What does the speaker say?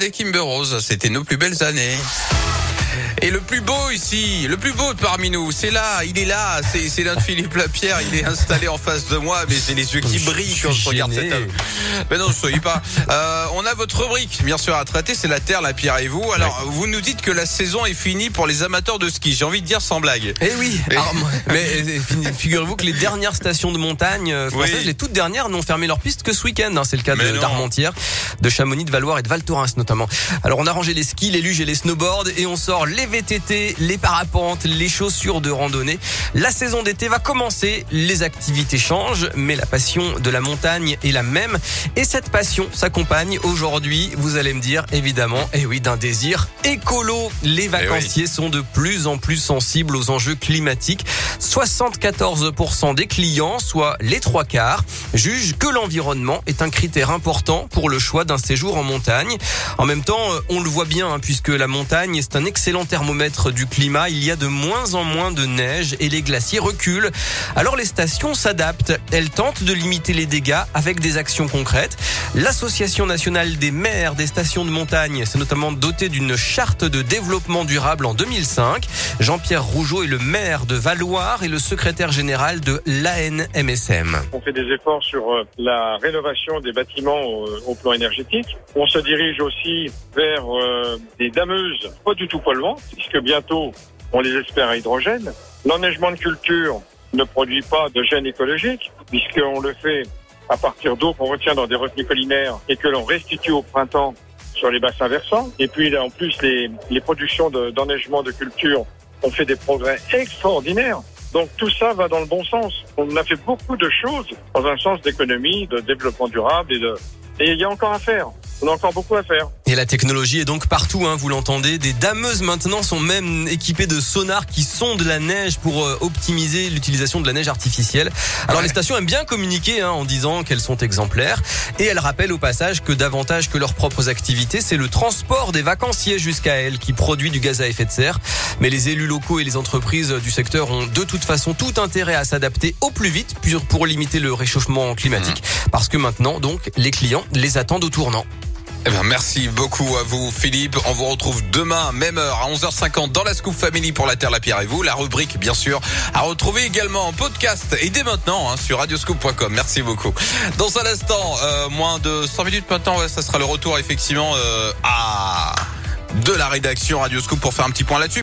Des Kimber Rose, c'était nos plus belles années. Et le plus beau ici, le plus beau parmi nous, c'est là, il est là, c'est, c'est notre Philippe Lapierre, il est installé en face de moi, mais j'ai les yeux qui brillent quand je regarde cet homme. Mais non, ne soyez pas. Euh, on a votre rubrique, bien sûr, à traiter, c'est la Terre, la Pierre et vous. Alors, vous nous dites que la saison est finie pour les amateurs de ski. J'ai envie de dire sans blague. Eh oui, Et- Alors, mais figurez-vous que les dernières stations de montagne euh, françaises, Oui. les toutes dernières, n'ont fermé leurs pistes que ce week-end. hein. C'est le cas Mais de d'Armentières, de Chamonix, de Valoir et de Val Thorens notamment. Alors on a rangé les skis, les luges et les snowboards et on sort les VTT, les parapentes, les chaussures de randonnée. La saison d'été va commencer, les activités changent, mais la passion de la montagne est la même. Et cette passion s'accompagne aujourd'hui, vous allez me dire évidemment, et oui, d'un désir écolo. Les vacanciers sont de plus en plus sensibles aux enjeux climatiques. 74% des clients, soit les trois quarts, jugent que l'environnement est un critère important pour le choix d'un séjour en montagne. En même temps, euh, on le voit bien, hein, puisque la montagne est un excellent thermomètre du climat. Il y a de moins en moins de neige et les glaciers reculent. Alors les stations s'adaptent. Elles tentent de limiter les dégâts avec des actions concrètes. L'Association nationale des maires des stations de montagne s'est notamment dotée d'une charte de développement durable en 2005. Jean-Pierre Rougeau est le maire de Valoir et le secrétaire général de l'ANMSM. On fait des efforts sur euh, la rénovation des bâtiments au, plan énergétique. On se dirige aussi vers euh, des dameuses pas du tout puisque bientôt, on les espère à hydrogène. L'enneigement de culture ne produit pas de gène écologique, puisqu'on le fait à partir d'eau qu'on retient dans des retenues collinaires et que l'on restitue au printemps sur les bassins versants. Et puis, là, en plus, les, productions de- d'enneigement de culture ont fait des progrès extraordinaires. Donc tout ça va dans le bon sens. On a fait beaucoup de choses dans un sens d'économie, de développement durable et de et il y a encore à faire. On a encore beaucoup à faire. Et la technologie est donc partout, hein, vous l'entendez. Des dameuses maintenant sont même équipées de sonars qui sondent la neige pour euh, optimiser l'utilisation de la neige artificielle. Alors Ouais. les stations aiment bien communiquer hein, en disant qu'elles sont exemplaires. Et elles rappellent au passage que davantage que leurs propres activités, c'est le transport des vacanciers jusqu'à elles qui produit du gaz à effet de serre. Mais les élus locaux et les entreprises du secteur ont de toute façon tout intérêt à s'adapter au plus vite pour- pour limiter le réchauffement climatique. Parce que maintenant, donc, les clients les attendent au tournant. Eh ben, merci beaucoup à vous, Philippe. On vous retrouve demain, même heure, à 11h50 dans la Scoop Family pour la Terre, la Pierre et vous. La rubrique, bien sûr, à retrouver également en podcast et dès maintenant hein, sur radioscoop.com. Merci beaucoup. Dans un instant, euh, moins de 100 minutes maintenant, ouais, ça sera le retour effectivement euh, à de la rédaction Radioscoop pour faire un petit point là-dessus.